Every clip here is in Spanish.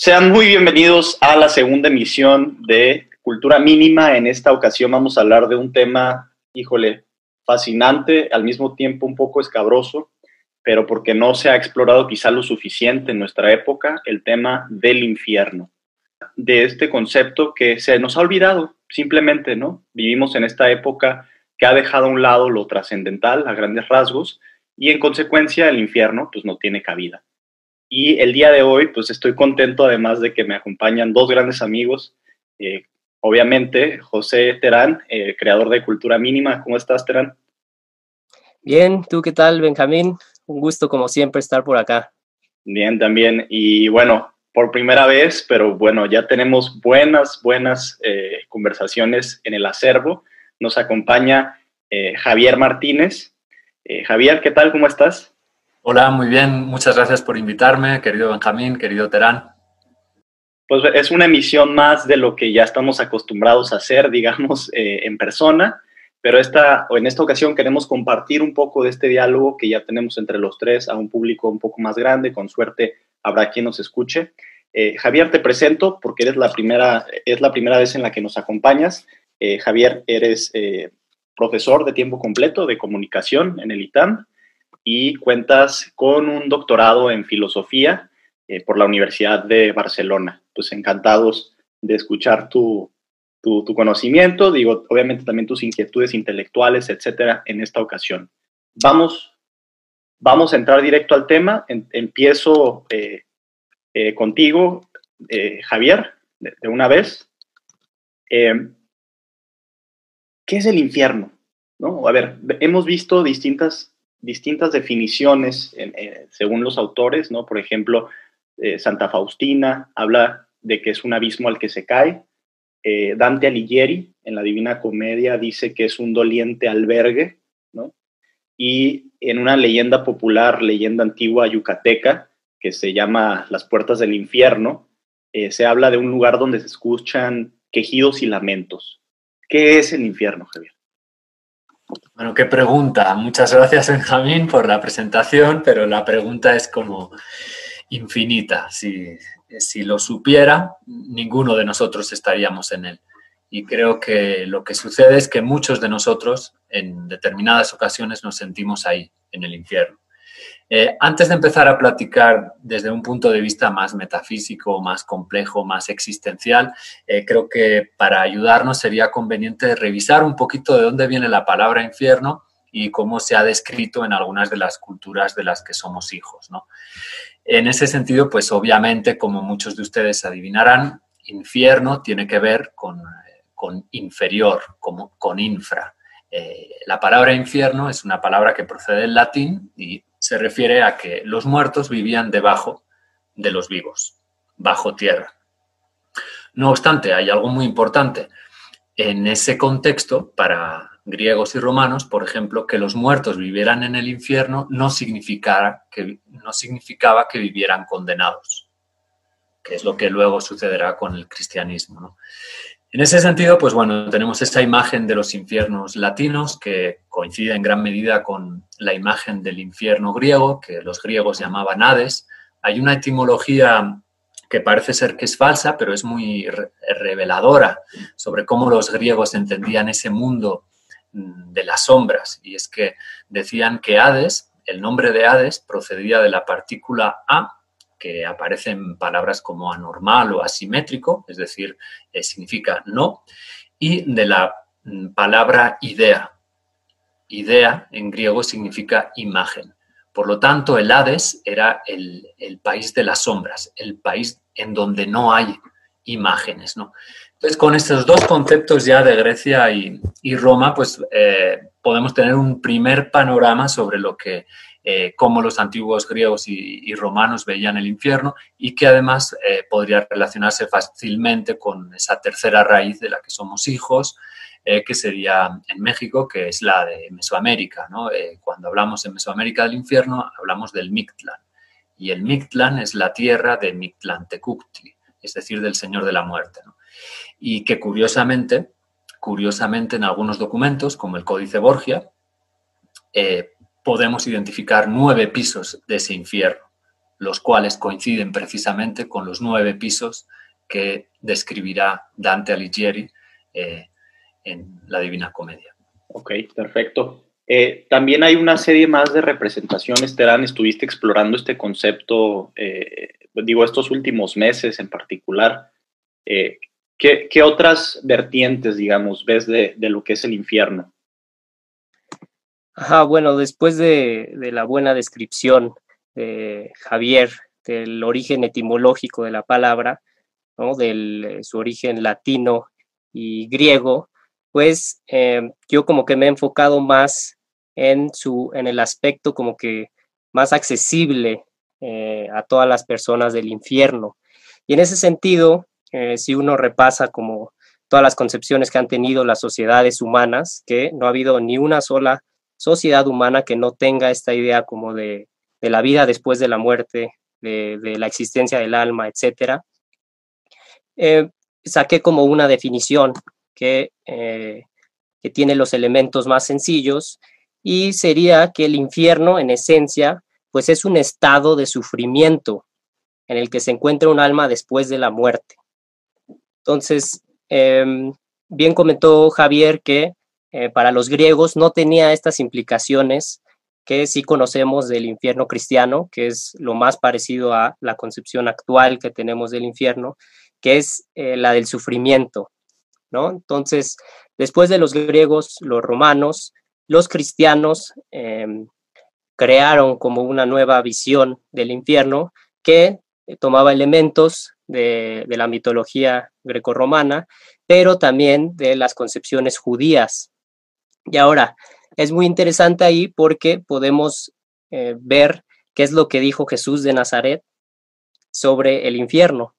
Sean muy bienvenidos a la segunda emisión de Cultura Mínima. En esta ocasión vamos a hablar de un tema, híjole, fascinante, al mismo tiempo un poco escabroso, pero porque no se ha explorado quizá lo suficiente en nuestra época, el tema del infierno. De este concepto que se nos ha olvidado, simplemente, ¿no? Vivimos en esta época que ha dejado a un lado lo trascendental a grandes rasgos y en consecuencia el infierno pues no tiene cabida. Y el día de hoy, pues estoy contento además de que me acompañan dos grandes amigos. Eh, obviamente, José Terán, eh, creador de Cultura Mínima. ¿Cómo estás, Terán? Bien, ¿tú qué tal, Benjamín? Un gusto, como siempre, estar por acá. Bien, también. Y bueno, por primera vez, pero bueno, ya tenemos buenas, buenas eh, conversaciones en el acervo. Nos acompaña Javier Martínez. Javier, ¿qué tal? ¿Cómo estás? Hola, muy bien. Muchas gracias por invitarme, querido Benjamín, querido Terán. Pues es una emisión más de lo que ya estamos acostumbrados a hacer, digamos, eh, en persona, pero esta, en esta ocasión queremos compartir un poco de este diálogo que ya tenemos entre los tres a un público un poco más grande, con suerte habrá quien nos escuche. Eh, Javier, te presento porque eres la primera, es la primera vez en la que nos acompañas. Eh, Javier, eres profesor de tiempo completo de comunicación en el ITAM y cuentas con un doctorado en filosofía eh, por la Universidad de Barcelona. Pues encantados de escuchar tu, tu, conocimiento, digo, obviamente también tus inquietudes intelectuales, etcétera, en esta ocasión. Vamos, vamos a entrar directo al tema. empiezo eh, eh, contigo, Javier, de, de, una vez. ¿Qué es el infierno? ¿No? A ver, hemos visto distintas distintas definiciones según los autores, ¿no? Por ejemplo, eh, Santa Faustina habla de que es un abismo al que se cae. Eh, Dante Alighieri, en la Divina Comedia, dice que es un doliente albergue, ¿no? Y en una leyenda popular, leyenda antigua yucateca, que se llama Las Puertas del Infierno, eh, se habla de un lugar donde se escuchan quejidos y lamentos. ¿Qué es el infierno, Javier? Bueno, qué pregunta. Muchas gracias, Benjamín, por la presentación, pero la pregunta es como infinita. Si, si lo supiera, ninguno de nosotros estaríamos en él. Y creo que lo que sucede es que muchos de nosotros en determinadas ocasiones nos sentimos ahí, en el infierno. Eh, antes de empezar a platicar desde un punto de vista más metafísico, más complejo, más existencial, eh, creo que para ayudarnos sería conveniente revisar un poquito de dónde viene la palabra infierno y cómo se ha descrito en algunas de las culturas de las que somos hijos. En ese sentido, pues obviamente, como muchos de ustedes adivinarán, infierno tiene que ver con, con inferior, como, con infra. Eh, la palabra infierno es una palabra que procede del latín y se refiere a que los muertos vivían debajo de los vivos, bajo tierra. No obstante, hay algo muy importante. En ese contexto, para griegos y romanos, por ejemplo, que los muertos vivieran en el infierno no, que, no significaba que vivieran condenados, que es lo que luego sucederá con el cristianismo. En ese sentido, pues bueno, tenemos esta imagen de los infiernos latinos que coincide en gran medida con la imagen del infierno griego, que los griegos llamaban Hades. Hay una etimología que parece ser que es falsa, pero es muy reveladora sobre cómo los griegos entendían ese mundo mm, de las sombras. Y es que decían que Hades, el nombre de Hades, procedía de la partícula A que aparecen palabras como anormal o asimétrico, es decir, eh, significa no, y de la mm, palabra idea. Idea en griego significa imagen. Por lo tanto, el Hades era el, país de las sombras, el país en donde no hay imágenes. ¿no? Entonces, con estos dos conceptos ya de Grecia y, Roma, pues eh, podemos tener un primer panorama sobre lo que, eh, cómo los antiguos griegos y, romanos veían el infierno y que además eh, podría relacionarse fácilmente con esa tercera raíz de la que somos hijos, eh, que sería en México, que es la de Mesoamérica. ¿no? cuando hablamos en Mesoamérica del infierno, hablamos del Mictlán. Y el Mictlán es la tierra de Mictlantecutli, es decir, del Señor de la Muerte. Y que curiosamente, curiosamente en algunos documentos, como el Códice Borgia, eh, podemos identificar nueve pisos de ese infierno, los cuales coinciden precisamente con los nueve pisos que describirá Dante Alighieri eh, en la Divina Comedia. Ok, perfecto. Eh, también hay una serie más de representaciones, Terán, estuviste explorando este concepto, digo, estos últimos meses en particular. ¿Qué, otras vertientes, digamos, ves de, lo que es el infierno? Ajá, bueno, después de, la buena descripción de Javier del origen etimológico de la palabra, ¿no? de su origen latino y griego, pues em, yo como que me he enfocado más en, su, en el aspecto como que más accesible eh, a todas las personas del infierno. Y en ese sentido, eh, si uno repasa como todas las concepciones que han tenido las sociedades humanas, que no ha habido ni una sola sociedad humana que no tenga esta idea como de, la vida después de la muerte, de, la existencia del alma, etc. Eh, saqué como una definición que, eh, que tiene los elementos más sencillos y sería que el infierno en esencia pues es un estado de sufrimiento en el que se encuentra un alma después de la muerte. Entonces, em, bien comentó Javier que eh, para los griegos no tenía estas implicaciones que sí conocemos del infierno cristiano, que es lo más parecido a la concepción actual que tenemos del infierno, que es eh, la del sufrimiento, ¿no? Entonces, después de los griegos, los romanos, los cristianos em, crearon como una nueva visión del infierno que eh, tomaba elementos de, la mitología grecorromana, pero también de las concepciones judías. Y ahora, es muy interesante ahí porque podemos eh, ver qué es lo que dijo Jesús de Nazaret sobre el infierno.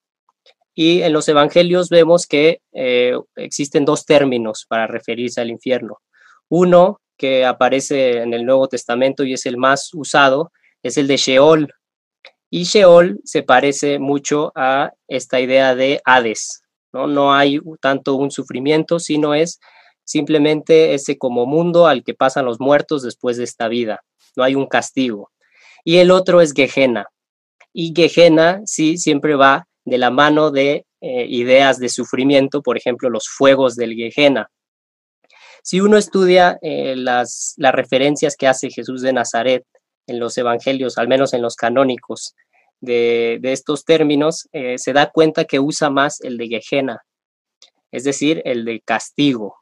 Y en los evangelios vemos que eh, existen dos términos para referirse al infierno. Uno que aparece en el Nuevo Testamento y es el más usado, es el de Sheol, y Sheol se parece mucho a esta idea de Hades, ¿no? No hay tanto un sufrimiento, sino es simplemente ese como mundo al que pasan los muertos después de esta vida, no hay un castigo. Y el otro es Gehenna. Y Gehenna sí siempre va de la mano de eh, ideas de sufrimiento, por ejemplo, los fuegos del Gehenna. Si uno estudia eh, las, las referencias que hace Jesús de Nazaret en los evangelios, al menos en los canónicos, de, estos términos, eh, se da cuenta que usa más el de Gehenna, es decir, el de castigo.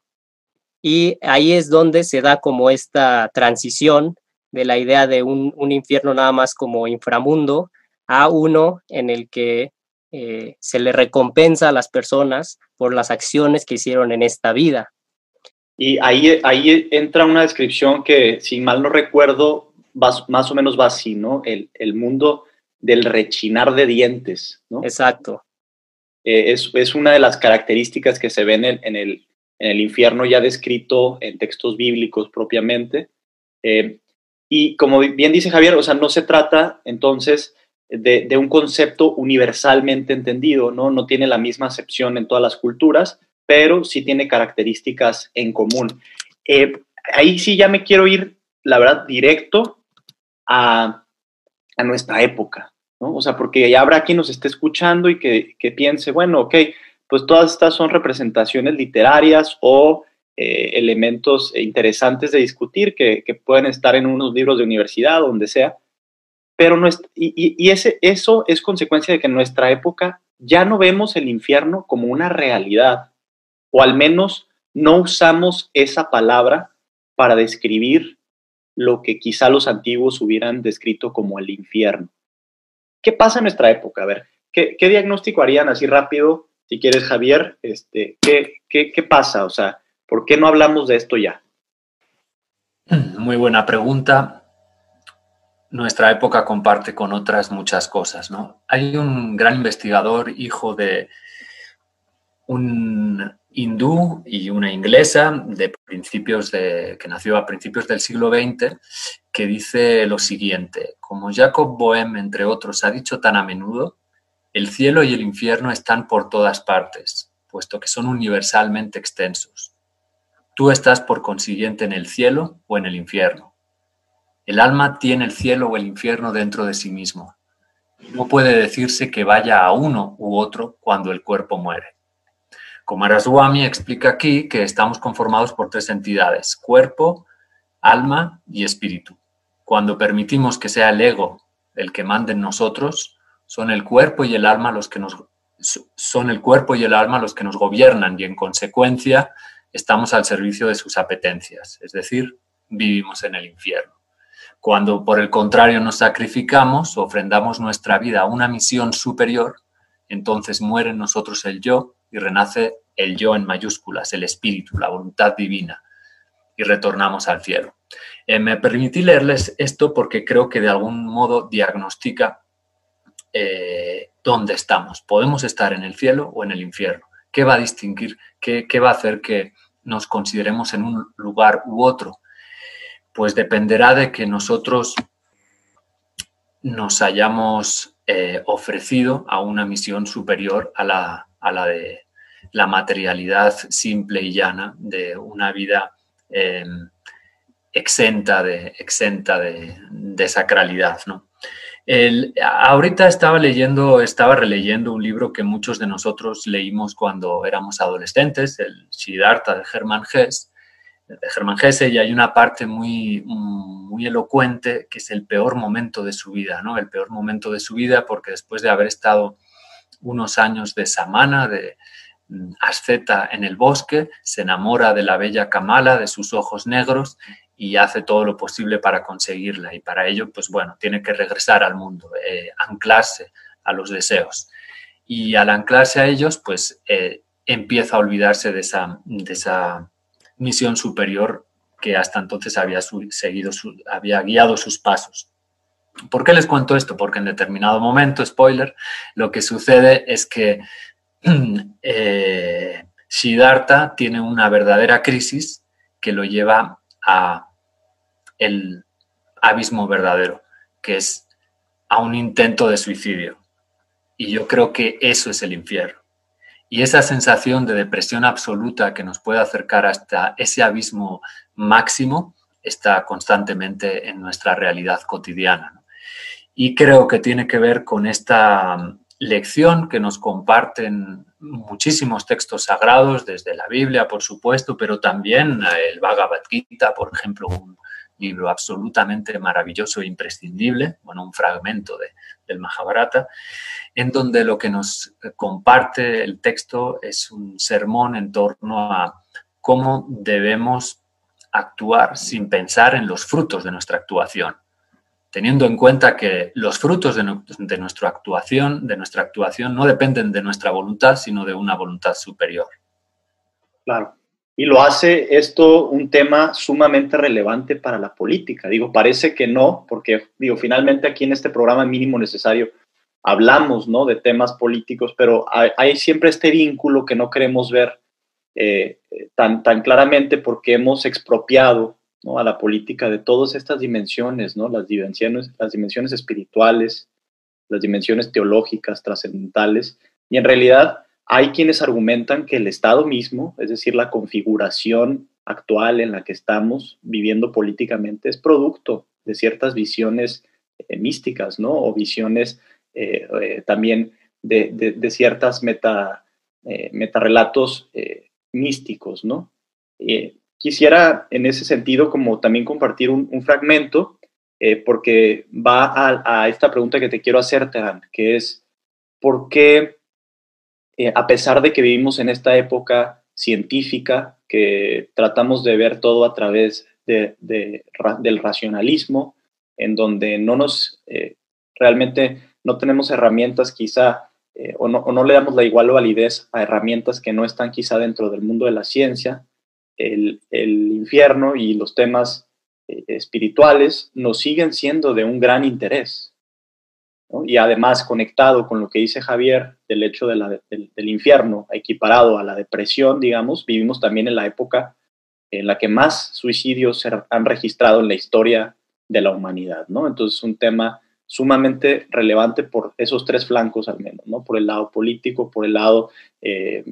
Y ahí es donde se da como esta transición de la idea de un, infierno nada más como inframundo a uno en el que eh, se le recompensa a las personas por las acciones que hicieron en esta vida. Y ahí, ahí entra una descripción que, si mal no recuerdo, más o menos va así, ¿no? El, mundo del rechinar de dientes, ¿no? Exacto. Eh, es, una de las características que se ven en, el, infierno ya descrito en textos bíblicos propiamente. Eh, y como bien dice Javier, o sea, no se trata entonces de, un concepto universalmente entendido, ¿no? No tiene la misma acepción en todas las culturas, pero sí tiene características en común. Eh, ahí sí ya me quiero ir, la verdad, directo a, nuestra época, ¿no? O sea, porque ya habrá quien nos esté escuchando y que, piense, bueno, ok, pues todas estas son representaciones literarias o eh, elementos interesantes de discutir que, pueden estar en unos libros de universidad donde sea, pero no y, y, ese, eso es consecuencia de que en nuestra época ya no vemos el infierno como una realidad, o al menos no usamos esa palabra para describir lo que quizá los antiguos hubieran descrito como el infierno. ¿Qué pasa en nuestra época? A ver, ¿qué, diagnóstico harían así rápido, si quieres, Javier? Este, ¿qué, qué, qué pasa? O sea, ¿por qué no hablamos de esto ya? Muy buena pregunta. Nuestra época comparte con otras muchas cosas, ¿no? Hay un gran investigador, hijo de un hindú y una inglesa de principios de, que nació a principios del siglo XX, que dice lo siguiente, como Jacob Boehm, entre otros, ha dicho tan a menudo, el cielo y el infierno están por todas partes, puesto que son universalmente extensos. Tú estás por consiguiente en el cielo o en el infierno. El alma tiene el cielo o el infierno dentro de sí mismo. No puede decirse que vaya a uno u otro cuando el cuerpo muere. Kumaraswamy explica aquí que estamos conformados por tres entidades, cuerpo, alma y espíritu. Cuando permitimos que sea el ego el que mande en nosotros, son el cuerpo y el alma los que nos son el cuerpo y el alma los que nos gobiernan y en consecuencia estamos al servicio de sus apetencias, es decir, vivimos en el infierno. Cuando por el contrario nos sacrificamos, ofrendamos nuestra vida a una misión superior, entonces muere en nosotros el yo y renace el yo en mayúsculas, el espíritu, la voluntad divina, y retornamos al cielo. Eh, me permití leerles esto porque creo que de algún modo diagnostica eh, dónde estamos. Podemos estar en el cielo o en el infierno. ¿Qué va a distinguir? ¿Qué, va a hacer que nos consideremos en un lugar u otro? Pues dependerá de que nosotros nos hayamos eh, ofrecido a una misión superior a la, a la de la materialidad simple y llana de una vida em, exenta, de, exenta de, sacralidad. ¿no? ahorita estaba leyendo, estaba releyendo un libro que muchos de nosotros leímos cuando éramos adolescentes, el Siddhartha de Hermann Hesse, de Germán Hesse, y hay una parte muy, muy elocuente que es el peor momento de su vida, ¿no? El peor momento de su vida porque después de haber estado unos años de samana, de, asceta en el bosque, se enamora de la bella Kamala, de sus ojos negros y hace todo lo posible para conseguirla. Y para ello, pues bueno, tiene que regresar al mundo, eh, anclarse a los deseos. Y al anclarse a ellos, pues eh, empieza a olvidarse de esa, de esa misión superior que hasta entonces había seguido, había guiado sus pasos. ¿Por qué les cuento esto? Porque en determinado momento, spoiler, lo que sucede es que eh, Siddhartha tiene una verdadera crisis que lo lleva a el abismo verdadero, que es a un intento de suicidio. Y yo creo que eso es el infierno. Y esa sensación de depresión absoluta que nos puede acercar hasta ese abismo máximo está constantemente en nuestra realidad cotidiana. Y creo que tiene que ver con esta lección que nos comparten muchísimos textos sagrados, desde la Biblia, por supuesto, pero también eh, el Bhagavad Gita, por ejemplo, un libro absolutamente maravilloso e imprescindible, bueno, un fragmento de, del Mahabharata, en donde lo que nos comparte el texto es un sermón en torno a cómo debemos actuar sin pensar en los frutos de nuestra actuación teniendo en cuenta que los frutos de, nuestra actuación, de nuestra actuación no dependen de nuestra voluntad, sino de una voluntad superior. Claro. Y lo hace esto un tema sumamente relevante para la política. Digo, parece que no, porque digo, finalmente aquí en este programa mínimo necesario hablamos ¿no? de temas políticos, pero hay, siempre este vínculo que no queremos ver eh, tan, tan claramente porque hemos expropiado a la política de todas estas dimensiones, ¿no? las, dimensiones, espirituales, las dimensiones teológicas, trascendentales, y en realidad hay quienes argumentan que el Estado mismo, es decir, la configuración actual en la que estamos viviendo políticamente, es producto de ciertas visiones eh, místicas, ¿no? O visiones eh, eh, también de, ciertas meta, metarrelatos místicos, ¿no? Quisiera en ese sentido como también compartir un, fragmento eh, porque va a, esta pregunta que te quiero hacer, Terán, que es, ¿por qué eh, a pesar de que vivimos en esta época científica, que tratamos de ver todo a través de, del racionalismo, en donde no nos, eh, realmente no tenemos herramientas quizá, o no, o, no, le damos la igual validez a herramientas que no están quizá dentro del mundo de la ciencia, el, infierno y los temas eh, espirituales nos siguen siendo de un gran interés. Y además, conectado con lo que dice Javier del hecho del, infierno, equiparado a la depresión, digamos, vivimos también en la época en la que más suicidios se han registrado en la historia de la humanidad, ¿no? Entonces es un tema sumamente relevante por esos tres flancos al menos, ¿no? Por el lado político, por el lado eh,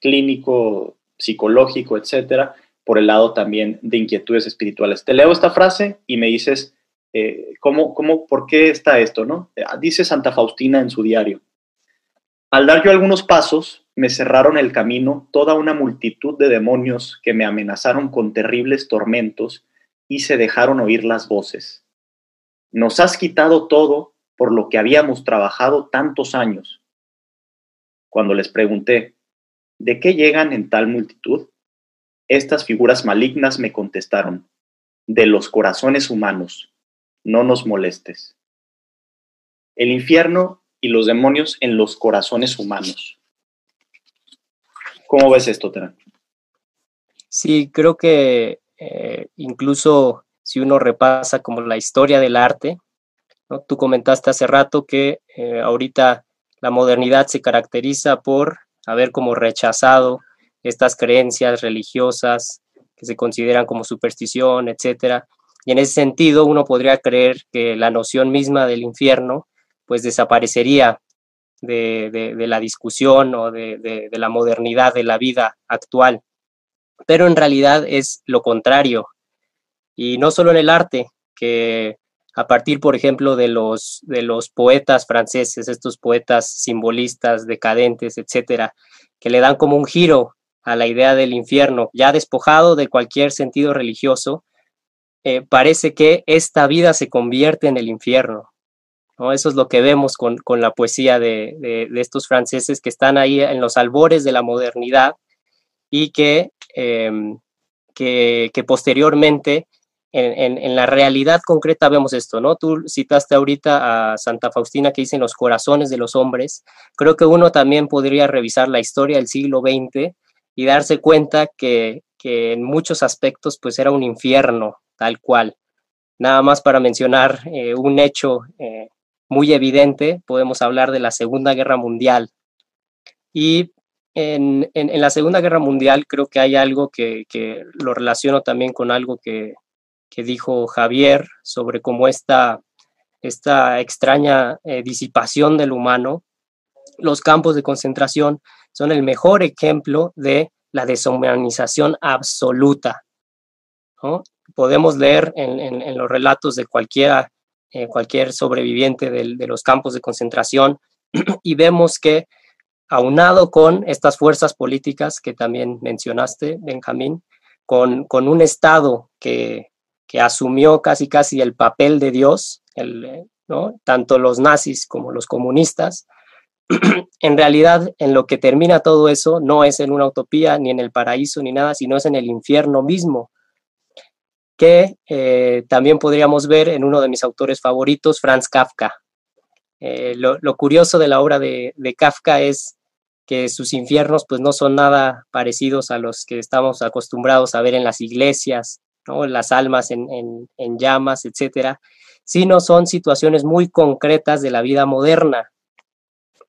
clínico, psicológico, etcétera, por el lado también de inquietudes espirituales. Te leo esta frase y me dices, eh, ¿cómo, cómo, por qué está esto, no? Dice Santa Faustina en su diario. Al dar yo algunos pasos, me cerraron el camino toda una multitud de demonios que me amenazaron con terribles tormentos y se dejaron oír las voces. Nos has quitado todo por lo que habíamos trabajado tantos años. Cuando les pregunté, ¿de qué llegan en tal multitud? Estas figuras malignas me contestaron, de los corazones humanos, no nos molestes. El infierno y los demonios en los corazones humanos. ¿Cómo ves esto, Terán? Sí, creo que eh, incluso si uno repasa como la historia del arte, ¿no? tú comentaste hace rato que eh, ahorita la modernidad se caracteriza por haber como rechazado estas creencias religiosas que se consideran como superstición, etcétera. Y en ese sentido, uno podría creer que la noción misma del infierno, pues desaparecería de, la discusión o de, de, la modernidad de la vida actual. Pero en realidad es lo contrario. Y no solo en el arte, que a partir, por ejemplo, de los, de los poetas franceses, estos poetas simbolistas, decadentes, etcétera, que le dan como un giro a la idea del infierno, ya despojado de cualquier sentido religioso, eh, parece que esta vida se convierte en el infierno. ¿no? Eso es lo que vemos con, la poesía de, estos franceses que están ahí en los albores de la modernidad y que, em, que, que posteriormente en, la realidad concreta vemos esto, ¿no? Tú citaste ahorita a Santa Faustina que dice en los corazones de los hombres. Creo que uno también podría revisar la historia del siglo XX y darse cuenta que, en muchos aspectos pues era un infierno tal cual. Nada más para mencionar eh, un hecho eh, muy evidente, podemos hablar de la Segunda Guerra Mundial. Y en, la Segunda Guerra Mundial creo que hay algo que, que lo relaciono también con algo que, que dijo Javier sobre cómo esta, esta extraña eh, disipación del humano, los campos de concentración son el mejor ejemplo de la deshumanización absoluta. Podemos leer en, los relatos de cualquiera, eh, cualquier sobreviviente de, los campos de concentración y vemos que aunado con estas fuerzas políticas que también mencionaste, Benjamín, con, con un Estado que, que asumió casi casi el papel de Dios, tanto los nazis como los comunistas, en realidad en lo que termina todo eso no es en una utopía, ni en el paraíso, ni nada, sino es en el infierno mismo, que eh, también podríamos ver en uno de mis autores favoritos, Franz Kafka. Eh, lo, curioso de la obra de, de, Kafka es que sus infiernos pues no son nada parecidos a los que estamos acostumbrados a ver en las iglesias las almas en, llamas, etcétera, sino son situaciones muy concretas de la vida moderna.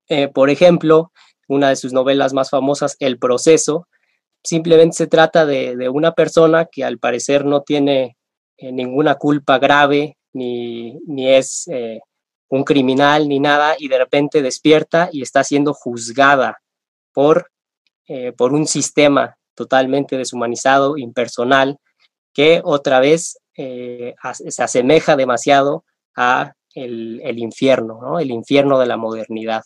Eh, por ejemplo, una de sus novelas más famosas, El proceso, simplemente se trata de, una persona que al parecer no tiene eh, ninguna culpa grave, ni, es eh, un criminal, ni nada, y de repente despierta y está siendo juzgada por, por un sistema totalmente deshumanizado, impersonal, que otra vez eh, se asemeja demasiado a el, infierno, ¿no? El infierno de la modernidad.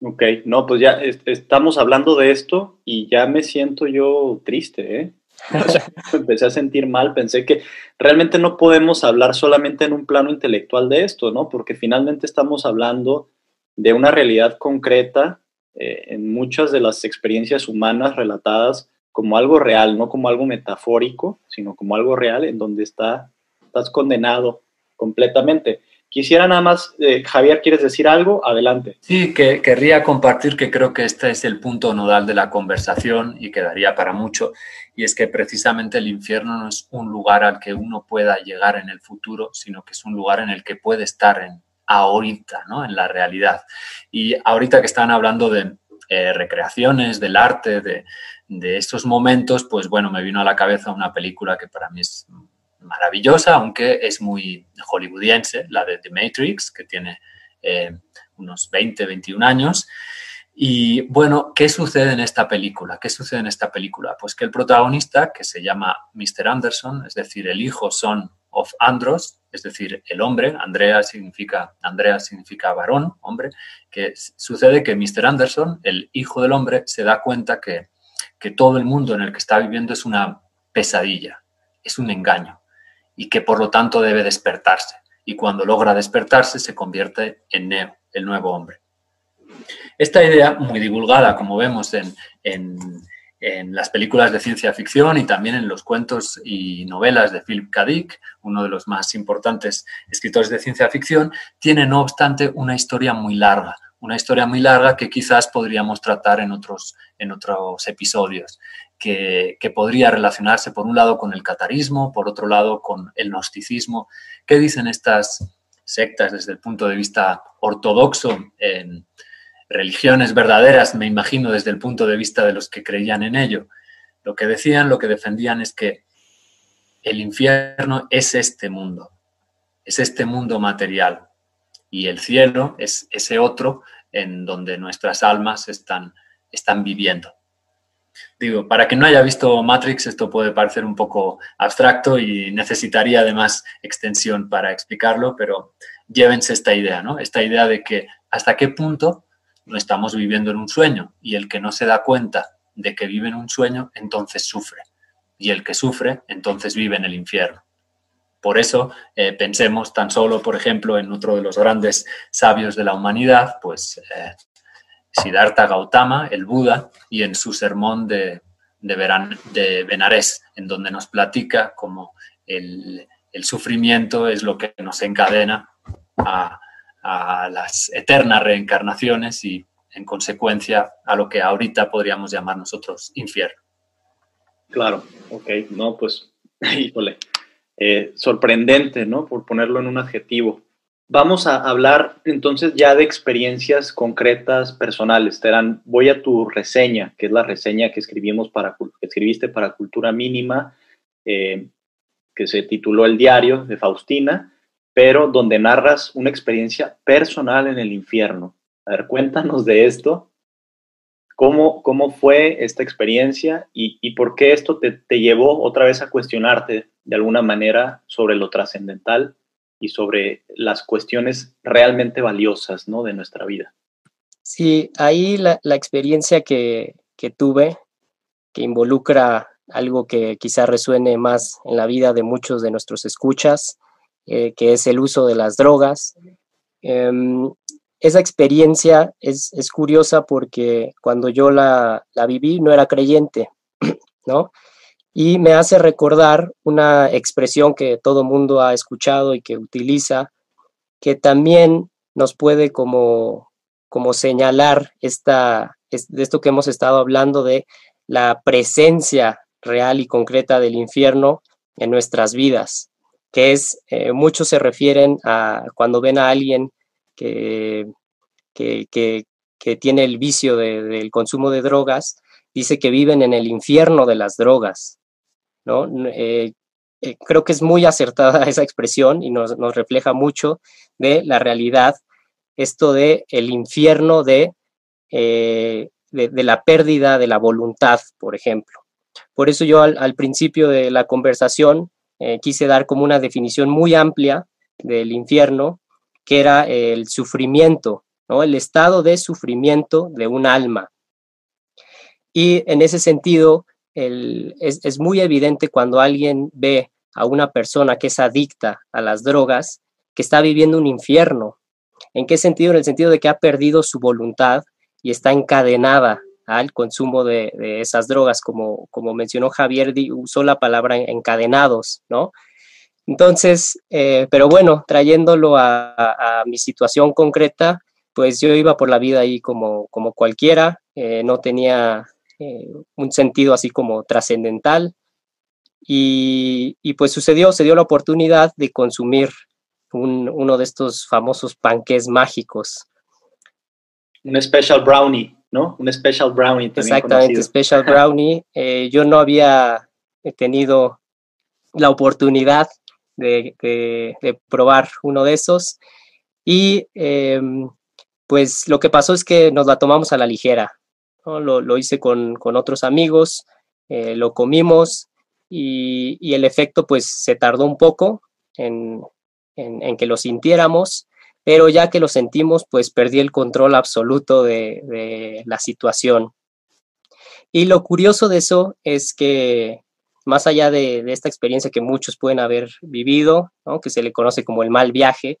Ok, no, pues ya estamos hablando de esto y ya me siento yo triste, ¿eh? empecé a sentir mal, pensé que realmente no podemos hablar solamente en un plano intelectual de esto, ¿no? Porque finalmente estamos hablando de una realidad concreta eh, en muchas de las experiencias humanas relatadas como algo real, no como algo metafórico, sino como algo real en donde está, estás condenado completamente. Quisiera nada más, eh, Javier, ¿quieres decir algo? Adelante. Sí, que querría compartir que creo que este es el punto nodal de la conversación y quedaría para mucho, y es que precisamente el infierno no es un lugar al que uno pueda llegar en el futuro, sino que es un lugar en el que puede estar en ahorita, ¿no? En la realidad. Y ahorita que están hablando de eh, recreaciones, del arte, de, de estos momentos, pues bueno, me vino a la cabeza una película que para mí es maravillosa, aunque es muy hollywoodiense, la de The Matrix, que tiene eh, unos 20, 21 años. Y bueno, ¿qué sucede en esta película? ¿Qué sucede en esta película? Pues que el protagonista, que se llama Mr. Anderson, es decir, el hijo son of Andros, es decir, el hombre, Andrea significa, Andrea significa varón, hombre, que sucede que Mr. Anderson, el hijo del hombre, se da cuenta que, que todo el mundo en el que está viviendo es una pesadilla, es un engaño y que por lo tanto debe despertarse. Y cuando logra despertarse se convierte en Neo, el nuevo hombre. Esta idea, muy divulgada, como vemos en, las películas de ciencia ficción y también en los cuentos y novelas de Philip K. Dick, uno de los más importantes escritores de ciencia ficción, tiene no obstante una historia muy larga, una historia muy larga que quizás podríamos tratar en otros, en otros episodios que, podría relacionarse por un lado con el catarismo, por otro lado con el gnosticismo. ¿Qué dicen estas sectas desde el punto de vista ortodoxo? Religiones verdaderas, me imagino, desde el punto de vista de los que creían en ello. Lo que decían, lo que defendían es que el infierno es este mundo, es este mundo material y el cielo es ese otro en donde nuestras almas están, viviendo. Digo, para quien no haya visto Matrix, esto puede parecer un poco abstracto y necesitaría además extensión para explicarlo, pero llévense esta idea, ¿no? Esta idea de que hasta qué punto no estamos viviendo en un sueño y el que no se da cuenta de que vive en un sueño, entonces sufre. Y el que sufre, entonces vive en el infierno. Por eso eh, pensemos tan solo, por ejemplo, en otro de los grandes sabios de la humanidad, pues eh, Siddhartha Gautama, el Buda, y en su sermón de, de, Benares, en donde nos platica cómo el, sufrimiento es lo que nos encadena a, las eternas reencarnaciones y, en consecuencia, a lo que ahorita podríamos llamar nosotros infierno. Claro, ok, no, pues, híjole, eh, sorprendente, ¿no? Por ponerlo en un adjetivo. Vamos a hablar entonces ya de experiencias concretas, personales. Terán, voy a tu reseña, que es la reseña que escribimos para, escribiste para Cultura Mínima, eh, que se tituló El Diario de Faustina, pero donde narras una experiencia personal en el infierno. A ver, cuéntanos de esto. ¿Cómo, cómo fue esta experiencia y, por qué esto te, llevó otra vez a cuestionarte de alguna manera sobre lo trascendental y sobre las cuestiones realmente valiosas ¿no? de nuestra vida. Sí, ahí la, experiencia que, tuve, que involucra algo que quizá resuene más en la vida de muchos de nuestros escuchas, eh, que es el uso de las drogas. Em, esa experiencia es, es, curiosa porque cuando yo la, la viví no era creyente, ¿no? y me hace recordar una expresión que todo mundo ha escuchado y que utiliza, que también nos puede como, como señalar esta, de esto que hemos estado hablando de la presencia real y concreta del infierno en nuestras vidas, que es, eh, muchos se refieren a cuando ven a alguien que, que, tiene el vicio del consumo de drogas, dice que viven en el infierno de las drogas, ¿no? Eh, eh, creo que es muy acertada esa expresión y nos, refleja mucho de la realidad, esto de el infierno de, de, la pérdida de la voluntad, por ejemplo. Por eso yo al, principio de la conversación quise dar como una definición muy amplia del infierno, que era el sufrimiento, ¿no? el estado de sufrimiento de un alma. Y en ese sentido, es, muy evidente cuando alguien ve a una persona que es adicta a las drogas, que está viviendo un infierno. ¿En qué sentido? En el sentido de que ha perdido su voluntad y está encadenada al consumo de, esas drogas, como, como mencionó Javier, usó la palabra encadenados, ¿no? Entonces, eh, pero bueno, trayéndolo a, mi situación concreta, pues yo iba por la vida ahí como, como cualquiera, eh, no tenía eh, un sentido así como trascendental. Y, pues sucedió, se dio la oportunidad de consumir uno de estos famosos panques mágicos. Un special brownie, ¿no? Un special brownie. También Exactamente, special brownie. yo no había tenido la oportunidad de, probar uno de esos. Y em, pues lo que pasó es que nos la tomamos a la ligera. Lo, hice con, otros amigos, eh, lo comimos y, el efecto pues se tardó un poco en, que lo sintiéramos, pero ya que lo sentimos pues perdí el control absoluto de, la situación. Y lo curioso de eso es que más allá de, esta experiencia que muchos pueden haber vivido, que se le conoce como el mal viaje,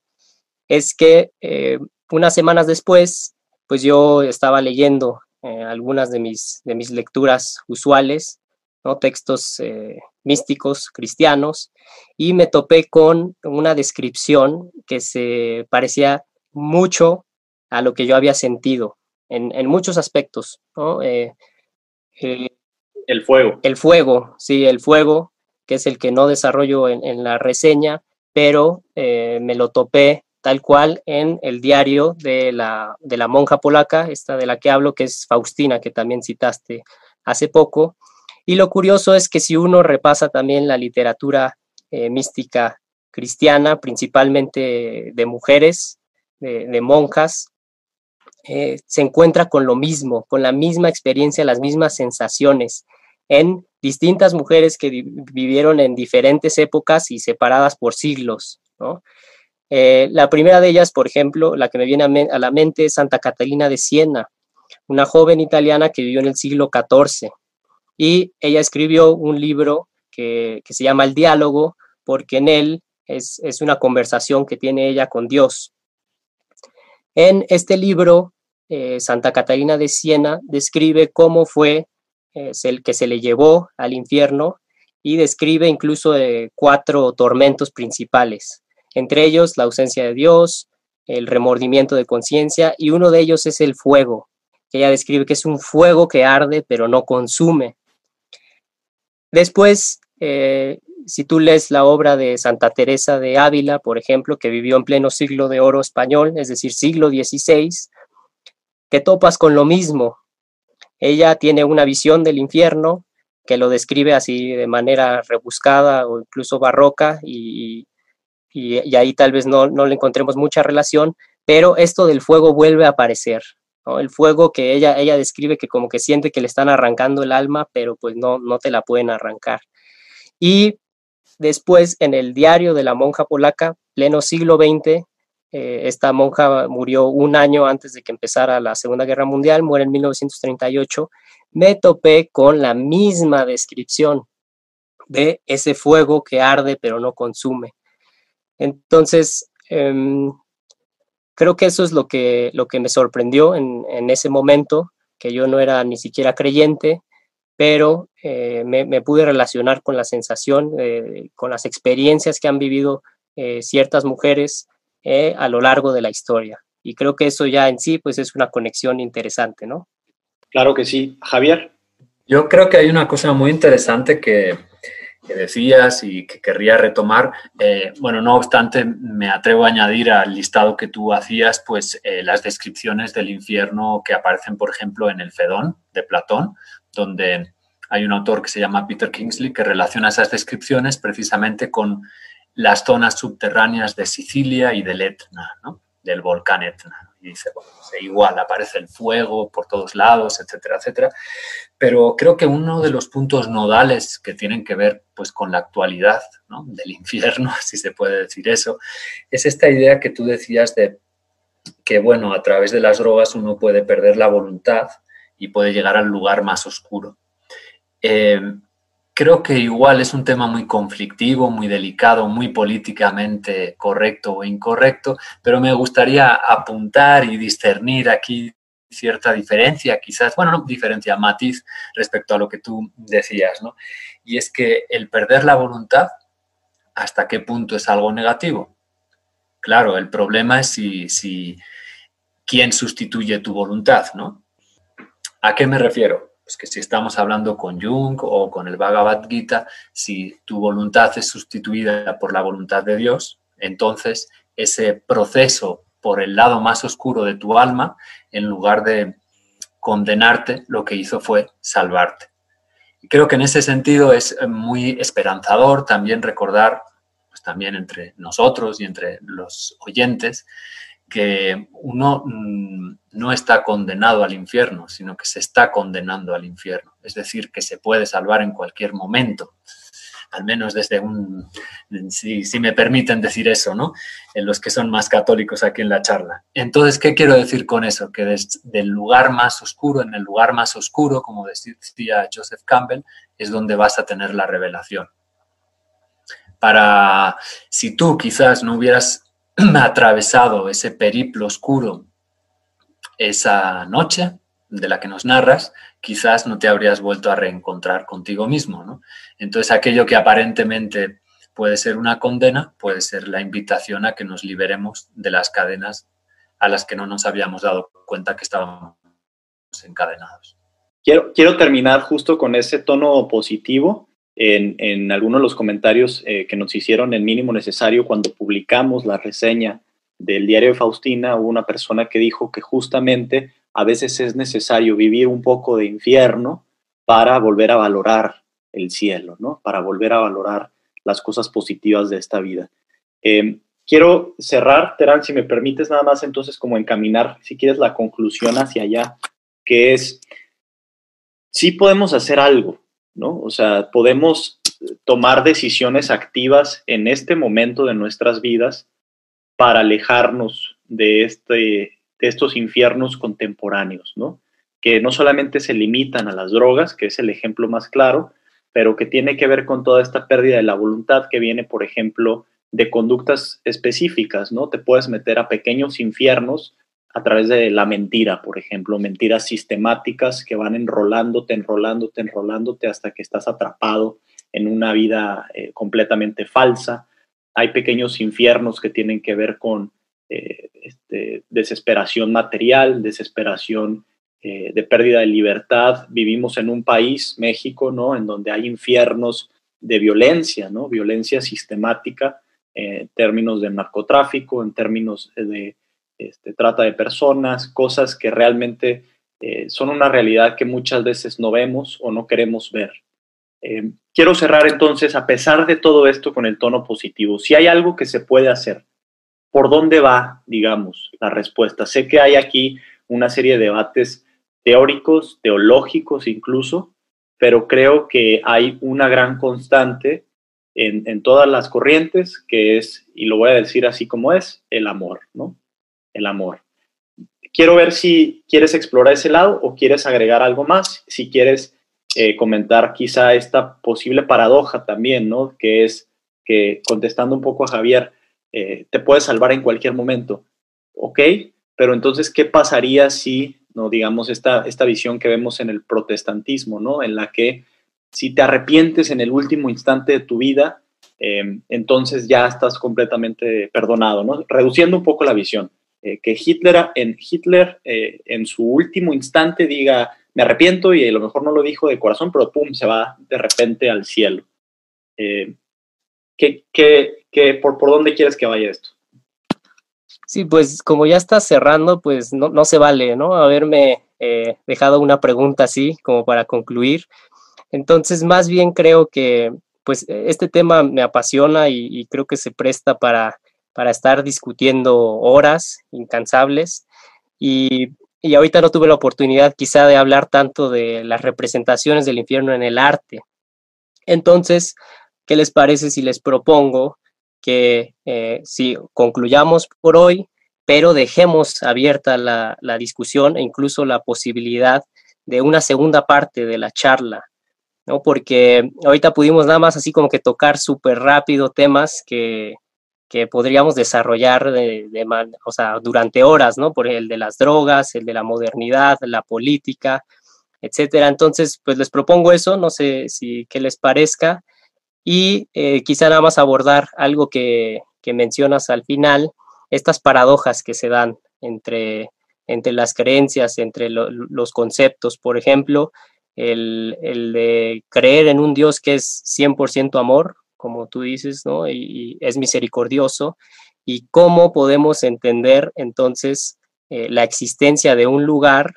es que eh, unas semanas después, pues yo estaba leyendo eh, algunas de mis, de mis lecturas usuales, ¿no? textos eh, místicos cristianos, y me topé con una descripción que se parecía mucho a lo que yo había sentido en, en muchos aspectos. ¿no? El fuego. El fuego, sí, el fuego, que es el que no desarrollo en, la reseña, pero eh, me lo topé tal cual en el diario de la, de la monja polaca, esta de la que hablo, que es Faustina, que también citaste hace poco. Y lo curioso es que si uno repasa también la literatura eh, mística cristiana, principalmente de mujeres, de, monjas, eh, se encuentra con lo mismo, con la misma experiencia, las mismas sensaciones en distintas mujeres que vivieron en diferentes épocas y separadas por siglos. Eh, la primera de ellas, por ejemplo, la que me viene a, la mente es Santa Catalina de Siena, una joven italiana que vivió en el siglo XIV. Y ella escribió un libro que, se llama El Diálogo, porque en él es, una conversación que tiene ella con Dios. En este libro, eh, Santa Catalina de Siena describe cómo fue el que se le llevó al infierno y describe incluso cuatro tormentos principales, entre ellos la ausencia de Dios, el remordimiento de conciencia y uno de ellos es el fuego, que ella describe que es un fuego que arde pero no consume. Después, eh, si tú lees la obra de Santa Teresa de Ávila, por ejemplo, que vivió en pleno siglo de oro español, es decir, siglo XVI, que topas con lo mismo, ella tiene una visión del infierno que lo describe así de manera rebuscada o incluso barroca y, ahí tal vez no, le encontremos mucha relación, pero esto del fuego vuelve a aparecer. El fuego que ella, ella describe que como que siente que le están arrancando el alma, pero pues no, no te la pueden arrancar. Y después en el diario de la monja polaca, pleno siglo XX, eh, esta monja murió un año antes de que empezara la Segunda Guerra Mundial, muere en 1938. Me topé con la misma descripción de ese fuego que arde pero no consume. Entonces, em, creo que eso es lo que, lo que me sorprendió en, ese momento, que yo no era ni siquiera creyente, pero eh, me, pude relacionar con la sensación, eh, con las experiencias que han vivido ciertas mujeres eh, a lo largo de la historia. Y creo que eso ya en sí pues es una conexión interesante, ¿no? Claro que sí. Javier. Yo creo que hay una cosa muy interesante que, decías y que querría retomar. Eh, bueno, no obstante, me atrevo a añadir al listado que tú hacías, pues eh, las descripciones del infierno que aparecen, por ejemplo, en el Fedón de Platón, donde hay un autor que se llama Peter Kingsley que relaciona esas descripciones precisamente con las zonas subterráneas de Sicilia y del Etna, del volcán Etna. Y dice, bueno, igual aparece el fuego por todos lados, etcétera, etcétera. Pero creo que uno de los puntos nodales que tienen que ver pues, con la actualidad del infierno, si se puede decir eso, es esta idea que tú decías de que, bueno, a través de las drogas uno puede perder la voluntad y puede llegar al lugar más oscuro. Eh, creo que igual es un tema muy conflictivo, muy delicado, muy políticamente correcto o incorrecto, pero me gustaría apuntar y discernir aquí cierta diferencia, quizás, bueno, no diferencia, matiz respecto a lo que tú decías, ¿no? Y es que el perder la voluntad hasta qué punto es algo negativo. Claro, el problema es si, si quién sustituye tu voluntad, ¿no? ¿A qué me refiero? Pues que si estamos hablando con Jung o con el Bhagavad Gita, si tu voluntad es sustituida por la voluntad de Dios, entonces ese proceso por el lado más oscuro de tu alma, en lugar de condenarte, lo que hizo fue salvarte. Y creo que en ese sentido es muy esperanzador también recordar, pues también entre nosotros y entre los oyentes, que uno mm, no está condenado al infierno, sino que se está condenando al infierno. Es decir, que se puede salvar en cualquier momento, al menos desde un, si, me permiten decir eso, ¿no? En los que son más católicos aquí en la charla. Entonces, ¿qué quiero decir con eso? Que desde el lugar más oscuro, en el lugar más oscuro, como decía Joseph Campbell, es donde vas a tener la revelación. Para, si tú quizás no hubieras atravesado ese periplo oscuro esa noche de la que nos narras, quizás no te habrías vuelto a reencontrar contigo mismo. ¿no? Entonces, aquello que aparentemente puede ser una condena, puede ser la invitación a que nos liberemos de las cadenas a las que no nos habíamos dado cuenta que estábamos encadenados. Quiero, quiero terminar justo con ese tono positivo en, algunos de los comentarios eh, que nos hicieron en mínimo necesario cuando publicamos la reseña del diario de Faustina, hubo una persona que dijo que justamente a veces es necesario vivir un poco de infierno para volver a valorar el cielo, ¿no? Para volver a valorar las cosas positivas de esta vida. Eh, quiero cerrar, Terán, si me permites nada más entonces como encaminar, si quieres, la conclusión hacia allá, que es, sí podemos hacer algo, ¿no? O sea, podemos tomar decisiones activas en este momento de nuestras vidas para alejarnos de, este, de estos infiernos contemporáneos, ¿no? Que no solamente se limitan a las drogas, que es el ejemplo más claro, pero que tiene que ver con toda esta pérdida de la voluntad que viene, por ejemplo, de conductas específicas, ¿no? Te puedes meter a pequeños infiernos a través de la mentira, por ejemplo, mentiras sistemáticas que van enrolándote, enrolándote, enrolándote hasta que estás atrapado en una vida eh, completamente falsa. Hay pequeños infiernos que tienen que ver con eh, este, desesperación material, desesperación eh, de pérdida de libertad. Vivimos en un país, México, ¿no? En donde hay infiernos de violencia, ¿no? Violencia sistemática en términos de narcotráfico, en términos de este, trata de personas, cosas que realmente eh, son una realidad que muchas veces no vemos o no queremos ver. Eh, quiero cerrar entonces, a pesar de todo esto, con el tono positivo. Si hay algo que se puede hacer, ¿por dónde va, digamos, la respuesta? Sé que hay aquí una serie de debates teóricos, teológicos incluso, pero creo que hay una gran constante en, en, todas las corrientes, que es, y lo voy a decir así como es, el amor, ¿no? El amor. Quiero ver si quieres explorar ese lado o quieres agregar algo más, si quieres eh, comentar quizá esta posible paradoja también, ¿no? Que es que, contestando un poco a Javier, eh, te puedes salvar en cualquier momento, ¿ok? Pero entonces, ¿qué pasaría si, no digamos, esta, esta visión que vemos en el protestantismo, ¿no? En la que si te arrepientes en el último instante de tu vida, eh, entonces ya estás completamente perdonado, ¿no? Reduciendo un poco la visión. Eh, que Hitler, en, Hitler eh, en su último instante diga, me arrepiento y a lo mejor no lo dijo de corazón, pero pum, se va de repente al cielo. Eh, ¿qué, qué, por, por, dónde quieres que vaya esto? Sí, pues como ya está cerrando, pues no, no se vale, ¿no? Haberme dejado una pregunta así como para concluir. Entonces, más bien creo que pues este tema me apasiona y creo que se presta para para estar discutiendo horas incansables y, y, ahorita no tuve la oportunidad quizá de hablar tanto de las representaciones del infierno en el arte. Entonces, ¿qué les parece si les propongo que eh, si concluyamos por hoy, pero dejemos abierta la, la discusión e incluso la posibilidad de una segunda parte de la charla, ¿no? Porque ahorita pudimos nada más así como que tocar súper rápido temas que, que podríamos desarrollar de, sea, durante horas, ¿no? Por el de las drogas, el de la modernidad, la política, etcétera. Entonces, pues les propongo eso, no sé si qué les parezca. Y eh, quizá nada más abordar algo que, que, mencionas al final, estas paradojas que se dan entre, entre las creencias, entre los conceptos. Por ejemplo, el, el, de creer en un Dios que es 100% amor, como tú dices, ¿no? Y, es misericordioso. Y cómo podemos entender entonces eh, la existencia de un lugar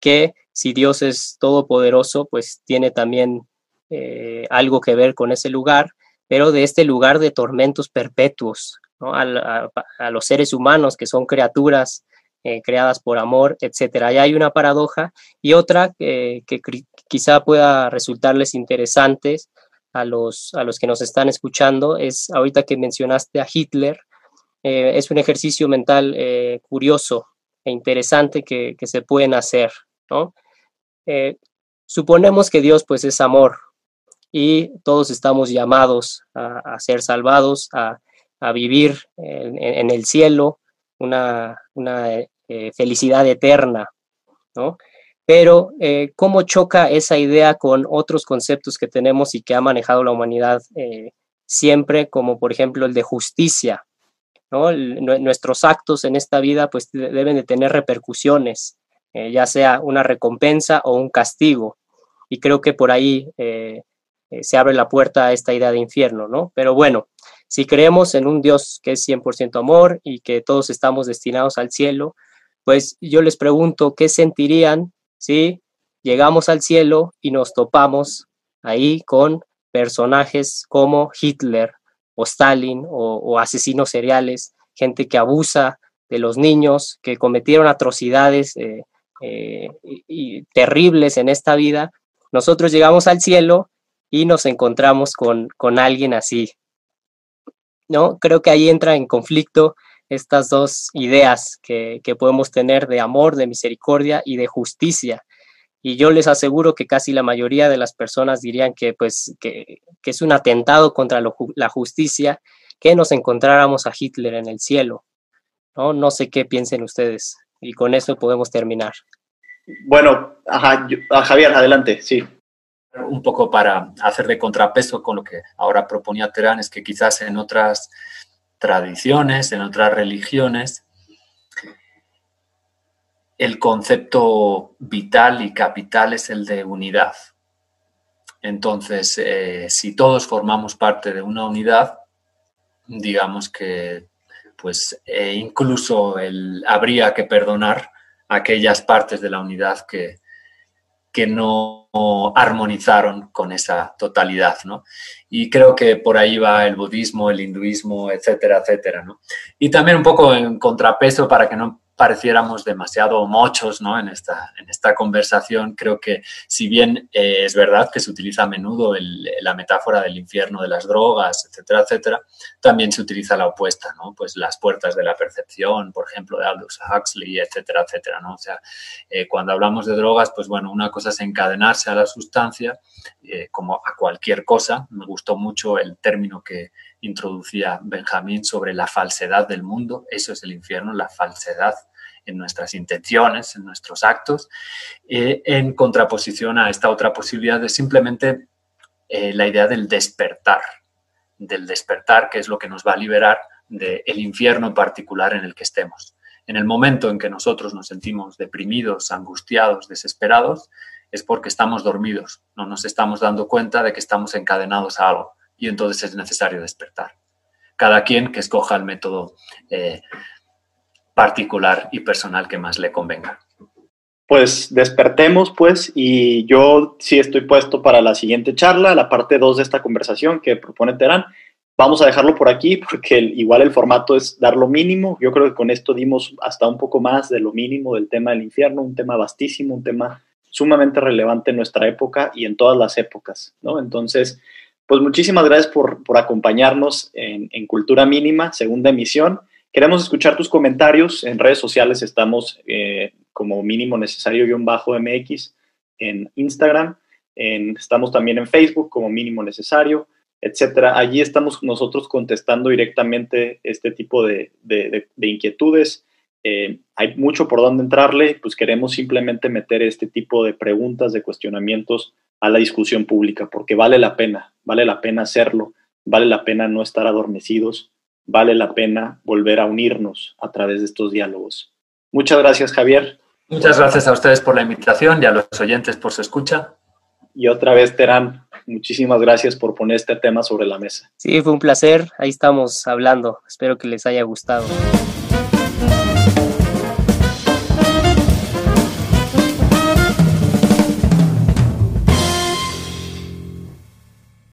que si Dios es todopoderoso, pues tiene también eh, algo que ver con ese lugar, pero de este lugar de tormentos perpetuos, ¿no? a, los seres humanos que son criaturas eh, creadas por amor, etcétera. Y hay una paradoja y otra que quizá pueda resultarles interesantes a los, a los que nos están escuchando es, ahorita que mencionaste a Hitler, eh, es un ejercicio mental eh, curioso e interesante que, se pueden hacer, ¿no? Eh, suponemos que Dios pues es amor y todos estamos llamados a, ser salvados, a, vivir en, el cielo una, una felicidad eterna, ¿no? Pero eh, cómo choca esa idea con otros conceptos que tenemos y que ha manejado la humanidad eh, siempre, como por ejemplo el de justicia. ¿no? nuestros actos en esta vida pues deben de tener repercusiones, eh, ya sea una recompensa o un castigo. Y creo que por ahí se abre la puerta a esta idea de infierno, ¿no? Pero bueno, si creemos en un Dios que es 100% amor y que todos estamos destinados al cielo, pues yo les pregunto, ¿qué sentirían ¿sí? Llegamos al cielo y nos topamos ahí con personajes como Hitler o Stalin o, asesinos seriales, gente que abusa de los niños, que cometieron atrocidades eh, eh, y, terribles en esta vida. Nosotros llegamos al cielo y nos encontramos con, con alguien así. ¿no? Creo que ahí entra en conflicto estas dos ideas que, podemos tener de amor, de misericordia y de justicia. Y yo les aseguro que casi la mayoría de las personas dirían que, pues, que, es un atentado contra la justicia que nos encontráramos a Hitler en el cielo. ¿no? no sé qué piensen ustedes. Y con eso podemos terminar. Bueno, ajá, Javier, adelante, sí. Un poco para hacer de contrapeso con lo que ahora proponía Terán, es que quizás en otras tradiciones, en otras religiones, el concepto vital y capital es el de unidad. Entonces, eh, si todos formamos parte de una unidad, digamos que pues eh, incluso el, habría que perdonar aquellas partes de la unidad que, que no armonizaron con esa totalidad, ¿no? Y creo que por ahí va el budismo, el hinduismo, etcétera, etcétera, ¿no? Y también un poco en contrapeso para que no pareciéramos demasiado mochos ¿no? en, esta, en esta conversación. Creo que si bien eh, es verdad que se utiliza a menudo la metáfora del infierno de las drogas, etcétera, etcétera, también se utiliza la opuesta, ¿no? pues las puertas de la percepción, por ejemplo, de Aldous Huxley, etcétera, etcétera. ¿no? O sea, eh, cuando hablamos de drogas, pues bueno, una cosa es encadenarse a la sustancia, eh, como a cualquier cosa. Me gustó mucho el término que introducía Benjamín sobre la falsedad del mundo. Eso es el infierno, la falsedad en nuestras intenciones, en nuestros actos, eh, en contraposición a esta otra posibilidad de simplemente eh, la idea del despertar, del despertar, que es lo que nos va a liberar del infierno particular en el que estemos. En el momento en que nosotros nos sentimos deprimidos, angustiados, desesperados, es porque estamos dormidos, no nos estamos dando cuenta de que estamos encadenados a algo y entonces es necesario despertar. Cada quien que escoja el método eh, particular y personal que más le convenga. Pues despertemos, pues, y yo sí estoy puesto para la siguiente charla, la parte 2 de esta conversación que propone Terán. Vamos a dejarlo por aquí porque igual el formato es dar lo mínimo. Yo creo que con esto dimos hasta un poco más de lo mínimo del tema del infierno, un tema vastísimo, un tema sumamente relevante en nuestra época y en todas las épocas, ¿no? Entonces, pues muchísimas gracias por, acompañarnos en, Cultura Mínima, segunda emisión. Queremos escuchar tus comentarios. En redes sociales estamos eh, como mínimo necesario-mx en Instagram. estamos también en Facebook como mínimo necesario, etcétera. Allí estamos nosotros contestando directamente este tipo de, inquietudes. Eh, hay mucho por donde entrarle, pues queremos simplemente meter este tipo de preguntas, de cuestionamientos a la discusión pública, porque vale la pena, vale la pena hacerlo, vale la pena no estar adormecidos, vale la pena volver a unirnos a través de estos diálogos. Muchas gracias, Javier. Muchas gracias a ustedes por la invitación y a los oyentes por su escucha. Y otra vez, Terán, muchísimas gracias por poner este tema sobre la mesa. Sí, fue un placer. Ahí estamos hablando. Espero que les haya gustado.